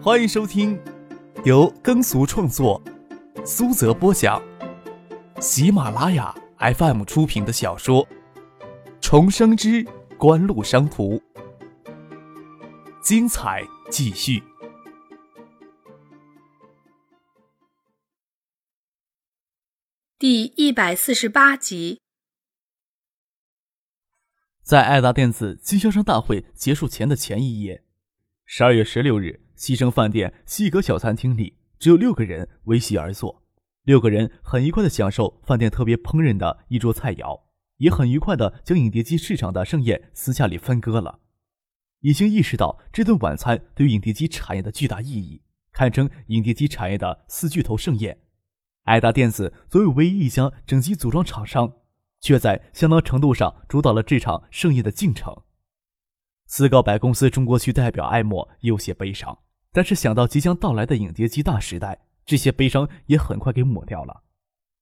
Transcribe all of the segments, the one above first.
欢迎收听由耕俗创作、苏泽播讲、喜马拉雅 FM 出品的小说《重生之官路商途》，精彩继续。第一百四十八集，在爱达电子经销商大会结束前的前一夜，十二月十六日，西城饭店西格小餐厅里只有六个人围席而坐，六个人很愉快的享受饭店特别烹饪的一桌菜肴，也很愉快的将影碟机市场的盛宴私下里分割了，已经意识到这顿晚餐对影碟机产业的巨大意义，堪称影碟机产业的四巨头盛宴。爱达电子作为唯一一家整机组装厂商，却在相当程度上主导了这场盛宴的进程。斯高柏公司中国区代表艾默有些悲伤，但是想到即将到来的影碟机大时代，这些悲伤也很快给抹掉了。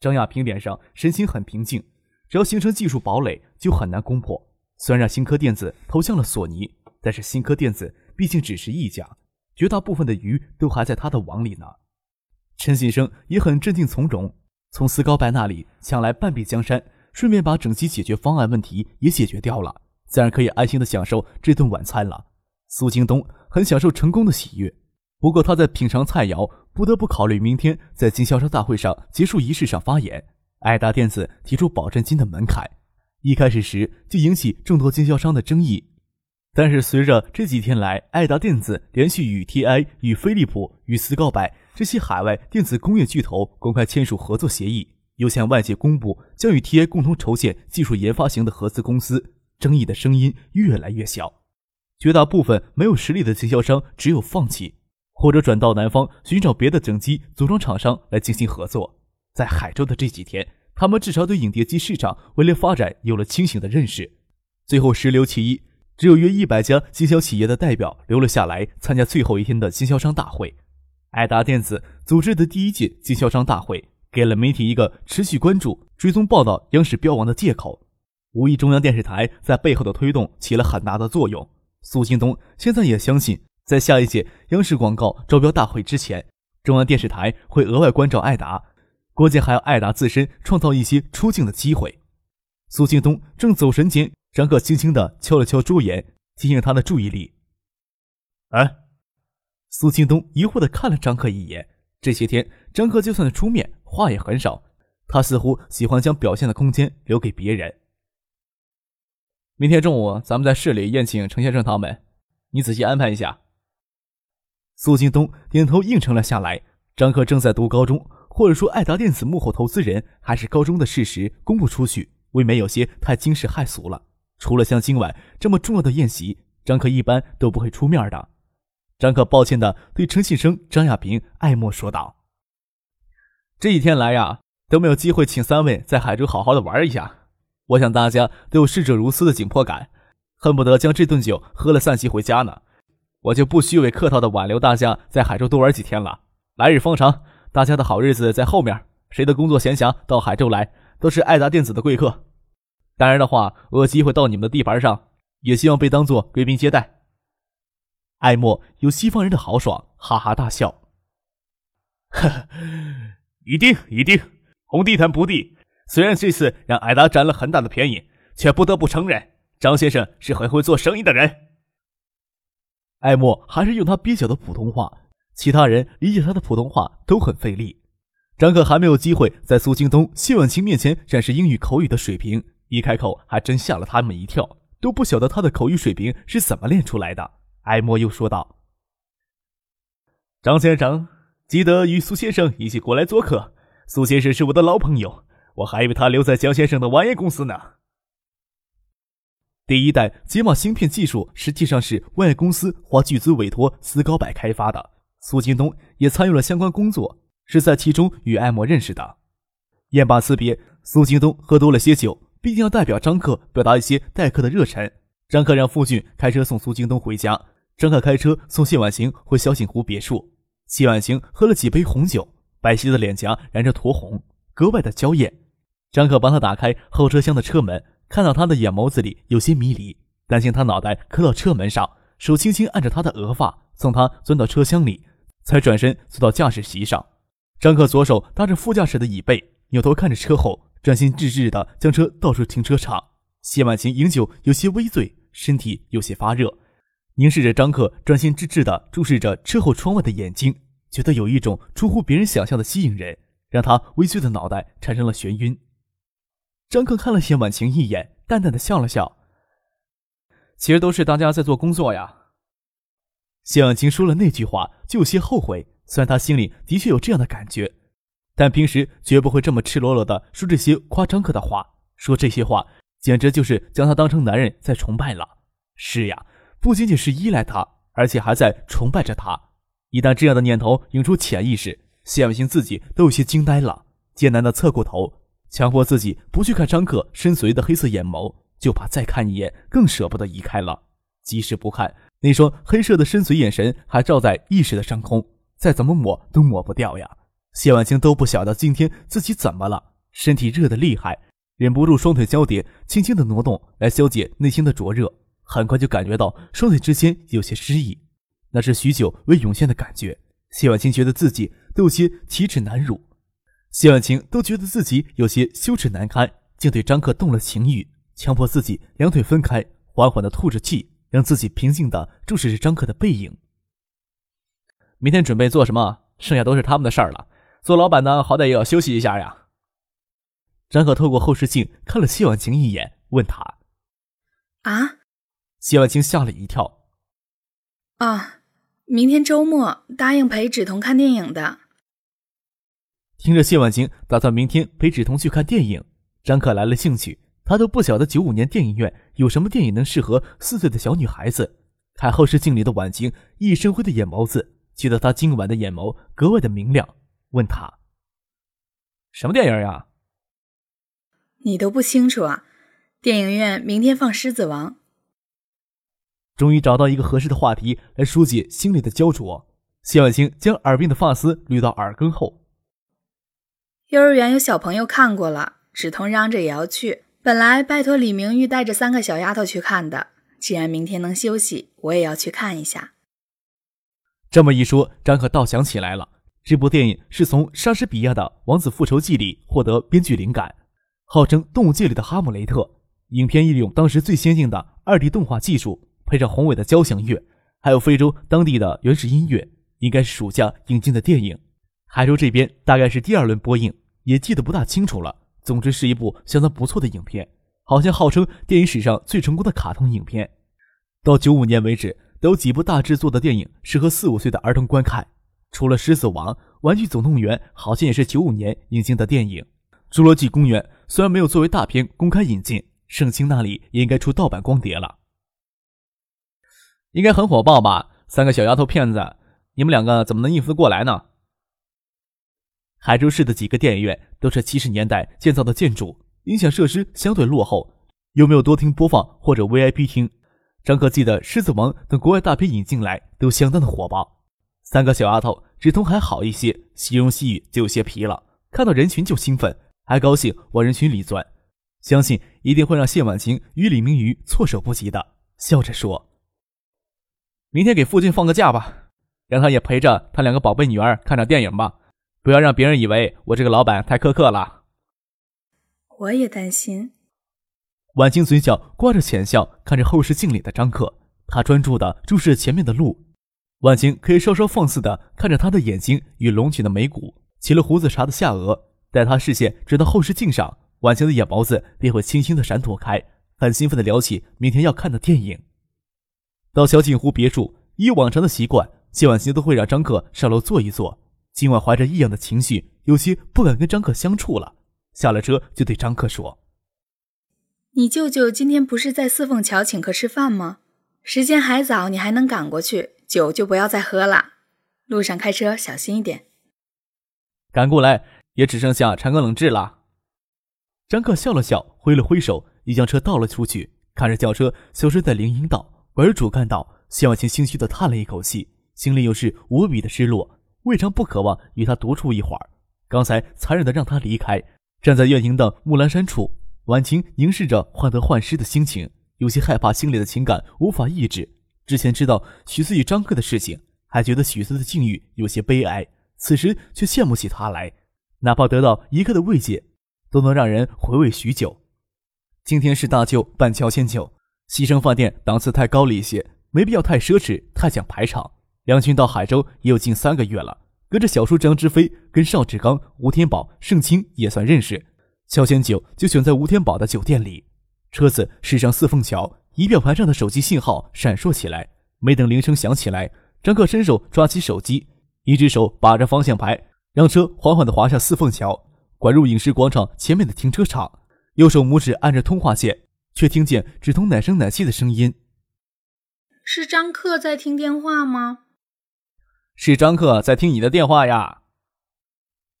张亚平脸上神情很平静，只要形成技术堡垒，就很难攻破。虽然新科电子投向了索尼，但是新科电子毕竟只是一家，绝大部分的鱼都还在他的网里呢。陈先生也很镇定从容，从斯高白那里抢来半壁江山，顺便把整机解决方案问题也解决掉了，自然可以安心的享受这顿晚餐了。苏京东很享受成功的喜悦，不过他在品尝菜肴，不得不考虑明天在经销商大会上结束仪式上发言。爱达电子提出保证金的门槛，一开始时就引起众多经销商的争议。但是随着这几天来，爱达电子连续与 TI、与飞利浦、与斯高柏这些海外电子工业巨头公开签署合作协议，又向外界公布将与 TI 共同筹建技术研发型的合资公司，争议的声音越来越小。绝大部分没有实力的经销商只有放弃，或者转到南方寻找别的整机组装厂商来进行合作。在海州的这几天，他们至少对影碟机市场未来发展有了清醒的认识。最后十留其一。只有约一百家经销企业的代表留了下来参加最后一天的经销商大会。爱达电子组织的第一届经销商大会，给了媒体一个持续关注、追踪报道央视标王的借口。无疑，中央电视台在背后的推动起了很大的作用。苏京东现在也相信，在下一届央视广告招标大会之前，中央电视台会额外关照艾达，关键还要艾达自身创造一些出镜的机会。苏京东正走神间。张克轻轻地敲了敲桌沿，提醒他的注意力。哎，苏京东疑惑地看了张克一眼。这些天，张克就算出面，话也很少。他似乎喜欢将表现的空间留给别人。明天中午，咱们在市里宴请程先生他们，你仔细安排一下。苏京东点头应承了下来。张克正在读高中，或者说爱达电子幕后投资人还是高中的事实公布出去，未免有些太惊世骇俗了。除了像今晚这么重要的宴席，张可一般都不会出面的。张可抱歉的对陈信生、张亚平、艾默说道：“这几天来呀，都没有机会请三位在海州好好的玩一下。我想大家都有逝者如斯的紧迫感，恨不得将这顿酒喝了散席回家呢。我就不虚伪客套的挽留大家在海州多玩几天了。来日方长，大家的好日子在后面。谁的工作闲暇到海州来，都是爱达电子的贵客。”当然的话，我有机会到你们的地盘上，也希望被当做贵宾接待。艾默有西方人的豪爽，哈哈大笑。呵呵，一定一定，红地毯不地。虽然这次让艾达占了很大的便宜，却不得不承认，张先生是很会做生意的人。艾默还是用他蹩脚的普通话，其他人理解他的普通话都很费力。张可还没有机会在苏京东、谢婉清面前展示英语口语的水平。一开口，还真吓了他们一跳，都不晓得他的口语水平是怎么练出来的。艾默又说道：“张先生，记得与苏先生一起过来做客。苏先生是我的老朋友，我还以为他留在江先生的玩业公司呢。”第一代解码芯片技术实际上是万业公司花巨资委托斯高柏开发的，苏京东也参与了相关工作，是在其中与艾默认识的。宴罢辞别，苏京东喝多了些酒。毕竟要代表张克表达一些待客的热忱。张克让傅俊开车送苏京东回家，张克开车送谢婉晴回小景湖别墅。谢婉晴喝了几杯红酒，白皙的脸颊染着酡红，格外的娇艳。张克帮她打开后车厢的车门，看到他的眼眸子里有些迷离，担心他脑袋磕到车门上，手轻轻按着他的额发，送他钻到车厢里，才转身坐到驾驶席上。张克左手搭着副驾驶的椅背，扭头看着车后，专心致志地将车倒出停车场。谢婉晴饮酒有些微醉，身体有些发热，凝视着张克专心致志地注视着车后窗外的眼睛，觉得有一种出乎别人想象的吸引人，让他微醉的脑袋产生了眩晕。张克看了谢婉晴一眼，淡淡的笑了笑：“其实都是大家在做工作呀。”谢婉晴说了那句话，就有些后悔。虽然他心里的确有这样的感觉，但平时绝不会这么赤裸裸的说这些夸张克的话。说这些话，简直就是将他当成男人在崇拜了。是呀，不仅仅是依赖他，而且还在崇拜着他。一旦这样的念头涌出潜意识，谢婉晴自己都有些惊呆了，艰难的侧过头，强迫自己不去看张克深邃的黑色眼眸，就怕再看一眼更舍不得移开了。即使不看，那双黑色的深邃眼神还照在意识的上空。再怎么抹都抹不掉呀！谢婉清都不晓得今天自己怎么了，身体热得厉害，忍不住双腿交叠，轻轻的挪动来消解内心的灼热。很快就感觉到双腿之间有些失意，那是许久未涌现的感觉。谢婉清觉得自己都有些奇耻难辱，谢婉清都觉得自己有些羞耻难堪，竟对张克动了情欲，强迫自己两腿分开，缓缓的吐着气，让自己平静的注视着张克的背影。明天准备做什么？剩下都是他们的事儿了。做老板的好歹也要休息一下呀。张可透过后视镜看了谢婉晴一眼，问他：“啊？”谢婉晴吓了一跳。“啊，明天周末答应陪芷彤看电影的。”听着谢婉晴打算明天陪芷彤去看电影，张可来了兴趣。他都不晓得九五年电影院有什么电影能适合四岁的小女孩子。看后视镜里的婉晴一身灰的眼眸子。觉得她今晚的眼眸格外的明亮，问他：“什么电影呀？”你都不清楚啊？电影院明天放《狮子王》。终于找到一个合适的话题来疏解心里的焦灼。谢婉清将耳边的发丝捋到耳根后。幼儿园有小朋友看过了，芷彤嚷着也要去。本来拜托李明玉带着三个小丫头去看的，既然明天能休息，我也要去看一下。这么一说，张可倒想起来了，这部电影是从莎士比亚的《王子复仇记》里获得编剧灵感，号称动物界里的哈姆雷特。影片利用当时最先进的二 D 动画技术，配上宏伟的交响乐，还有非洲当地的原始音乐，应该是暑假引进的电影。海州这边大概是第二轮播映，也记得不大清楚了。总之是一部相当不错的影片，好像号称电影史上最成功的卡通影片。到九五年为止。都有几部大制作的电影适合四五岁的儿童观看，除了《狮子王》，《玩具总动员》好像也是九五年引进的电影，《侏罗纪公园》虽然没有作为大片公开引进，盛清那里也应该出盗版光碟了，应该很火爆吧？三个小丫头片子，你们两个怎么能应付得过来呢？海州市的几个电影院都是七十年代建造的建筑，音响设施相对落后，又没有多厅播放或者 VIP 厅。张可记得《狮子王》等国外大片引进来都相当的火爆。三个小丫头直通还好一些，细声细语就有些疲了。看到人群就兴奋，还高兴往人群里钻，相信一定会让谢婉晴与李明宇措手不及的。笑着说：“明天给父亲放个假吧，让他也陪着他两个宝贝女儿看场电影吧，不要让别人以为我这个老板太苛刻了。”我也担心。婉清嘴角挂着浅笑，看着后视镜里的张克，他专注的注视前面的路。婉清可以稍稍放肆的看着他的眼睛与隆起的眉骨、起了胡子茬的下颚。待他视线转到后视镜上，婉清的眼眸子便会轻轻的闪躲开，很兴奋的聊起明天要看的电影。到小景湖别墅，以往常的习惯，谢婉清都会让张克上楼坐一坐。今晚怀着异样的情绪，有些不敢跟张克相处了。下了车就对张克说。你舅舅今天不是在四凤桥请客吃饭吗？时间还早，你还能赶过去，酒就不要再喝了。路上开车小心一点。赶过来也只剩下长庚冷炙了。张克笑了笑，挥了挥手，已将车倒了出去。看着轿车消失在林荫道，拐入主干道，谢婉清心虚的叹了一口气，心里又是无比的失落。未尝不渴望与他独处一会儿，刚才残忍的让他离开，站在院营的木兰山处。婉晴凝视着患得患失的心情，有些害怕，心里的情感无法抑制。之前知道许思与张克的事情，还觉得许思的境遇有些悲哀，此时却羡慕起他来，哪怕得到一刻的慰藉，都能让人回味许久。今天是大舅办乔迁酒，西生饭店档次太高了一些，没必要太奢侈，太讲排场。梁军到海州也有近三个月了，跟着小叔张之飞、跟邵志刚、吴天宝、盛清也算认识。乔迁酒就选在吴天宝的酒店里，车子驶上四凤桥，仪表盘上的手机信号闪烁起来。没等铃声响起来，张克伸手抓起手机，一只手把着方向盘，让车缓缓地滑下四凤桥，拐入影视广场前面的停车场。右手拇指按着通话键，却听见只通奶声奶气的声音：“是张克在听电话吗？”“是张克在听你的电话呀。”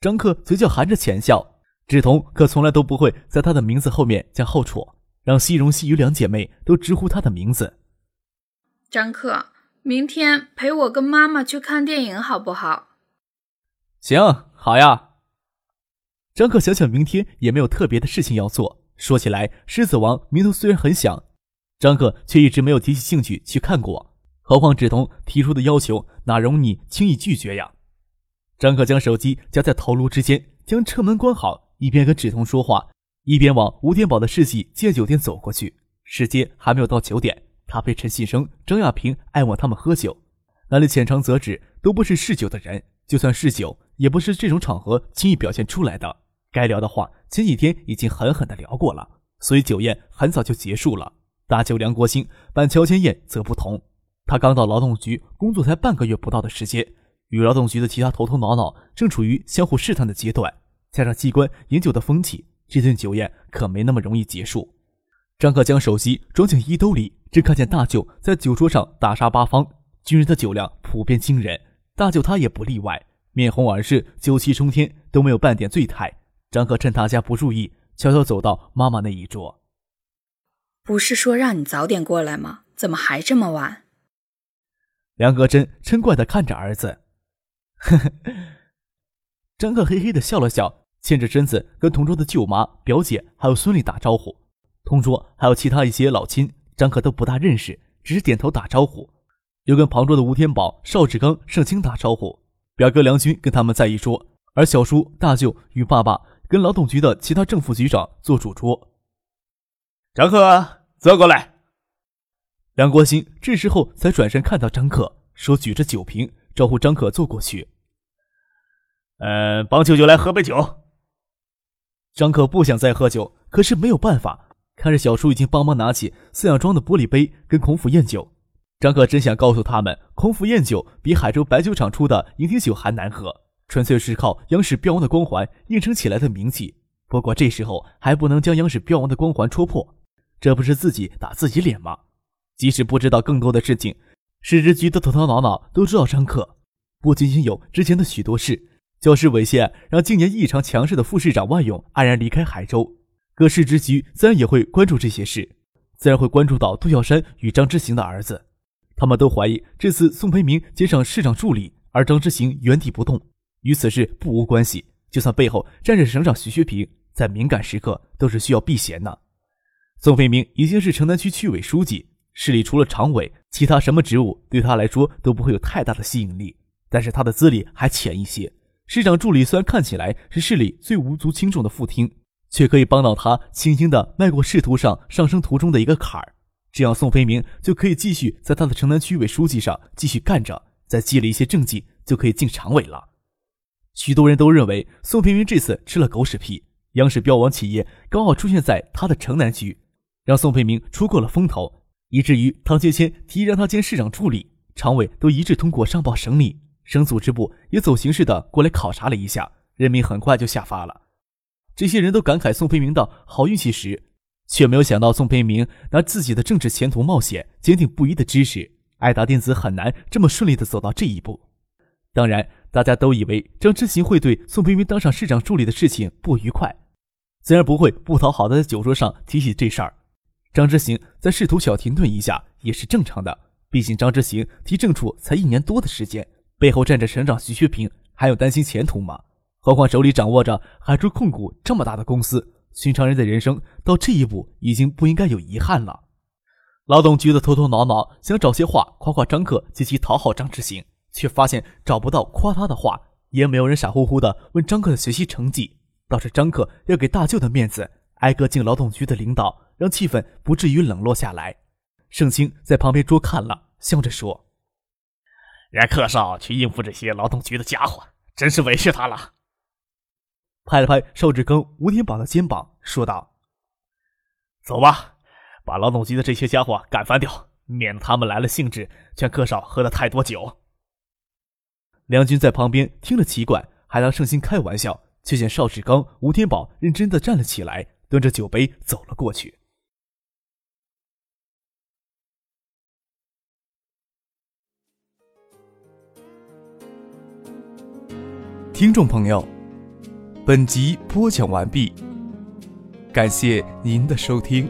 张克嘴角含着浅笑，志同可从来都不会在他的名字后面加后绰，让西荣、西雨两姐妹都直呼他的名字。张克，明天陪我跟妈妈去看电影好不好？行，好呀。张克想想，明天也没有特别的事情要做。说起来，《狮子王》名头虽然很响，张克却一直没有提起兴趣去看过。何况志同提出的要求，哪容你轻易拒绝呀？张可将手机夹在头颅之间，将车门关好，一边跟志同说话，一边往吴天宝的世纪建酒店走过去。时间还没有到九点，他陪陈信生、张亚平、艾文他们喝酒，那里浅尝辄止，都不是嗜酒的人，就算是酒，也不是这种场合轻易表现出来的。该聊的话，前几天已经狠狠的聊过了，所以酒宴很早就结束了。大舅梁国兴办乔迁宴则不同，他刚到劳动局工作才半个月不到的时间，与劳动局的其他头头脑脑正处于相互试探的阶段，加上机关饮酒的风气，这顿酒宴可没那么容易结束。张克将手机装进衣兜里，只看见大舅在酒桌上大杀八方，军人的酒量普遍惊人，大舅他也不例外，面红耳赤，酒气冲天，都没有半点醉态。张克趁大家不注意，悄悄走到妈妈那一桌。不是说让你早点过来吗？怎么还这么晚？梁格真嗔怪的看着儿子。呵呵。张克嘿嘿的笑了笑，欠着身子跟同桌的舅妈、表姐还有孙俪打招呼。同桌还有其他一些老亲，张克都不大认识，只是点头打招呼。又跟旁桌的吴天宝、邵志刚、盛清打招呼。表哥梁军跟他们在一桌，而小叔、大舅与爸爸。跟劳动局的其他正副局长做主桌。张克，坐过来。梁国兴这时候才转身看到张克，手举着酒瓶招呼张克坐过去。嗯，帮舅舅来喝杯酒。张克不想再喝酒，可是没有办法。看着小叔已经帮忙拿起饲养装的玻璃杯跟孔府宴酒，张克真想告诉他们，孔府宴酒比海州白酒厂出的迎宾酒还难喝。纯粹是靠央视标王的光环硬撑起来的名气，不过这时候还不能将央视标王的光环戳破，这不是自己打自己脸吗？即使不知道更多的事情，市直局的头头脑脑都知道张克不仅仅有之前的许多事，教师猥亵让今年异常强势的副市长万勇黯然离开海州，各市直局自然也会关注这些事，自然会关注到杜小山与张之行的儿子，他们都怀疑这次宋培明接上市长助理，而张之行原地不动。与此事不无关系，就算背后站着省长徐学平，在敏感时刻都是需要避嫌的。宋培明已经是城南区区委书记，市里除了常委，其他什么职务对他来说都不会有太大的吸引力。但是他的资历还浅一些，市长助理虽然看起来是市里最无足轻重的副厅，却可以帮到他轻轻的迈过仕途上上升途中的一个坎儿。这样，宋飞明就可以继续在他的城南区委书记上继续干着，再积累一些政绩，就可以进常委了。许多人都认为宋飞明这次吃了狗屎屁，央视标王企业刚好出现在他的城南区，让宋飞明出过了风头，以至于唐杰谦提议让他兼市长助理，常委都一致通过上报省里，省组织部也走形式的过来考察了一下，任命很快就下发了。这些人都感慨宋培明的好运气时，却没有想到宋培明拿自己的政治前途冒险，坚定不移的支持爱达电子很难这么顺利的走到这一步。当然。大家都以为张之行会对宋培明当上市长助理的事情不愉快，自然不会不讨好的在酒桌上提起这事儿。张之行在试图小停顿一下也是正常的，毕竟张之行提正处才一年多的时间，背后站着省长徐学平，还有担心前途吗？何况手里掌握着海珠控股这么大的公司，寻常人的人生到这一步已经不应该有遗憾了。劳动局的头头脑脑想找些话夸夸张克及其讨好张之行。却发现找不到夸他的话，也没有人傻乎乎的问张克的学习成绩。倒是张克要给大舅的面子，挨个敬劳动局的领导，让气氛不至于冷落下来。盛清在旁边桌看了，笑着说：“让克少去应付这些劳动局的家伙，真是委屈他了。”拍了拍邵志刚、吴天宝的肩膀，说道：“走吧，把劳动局的这些家伙赶翻掉，免得他们来了兴致，劝克少喝的太多酒。”梁军在旁边听了奇怪，还当盛兴开玩笑，却见邵志刚、吴天宝认真的站了起来，端着酒杯走了过去。听众朋友，本集播讲完毕，感谢您的收听。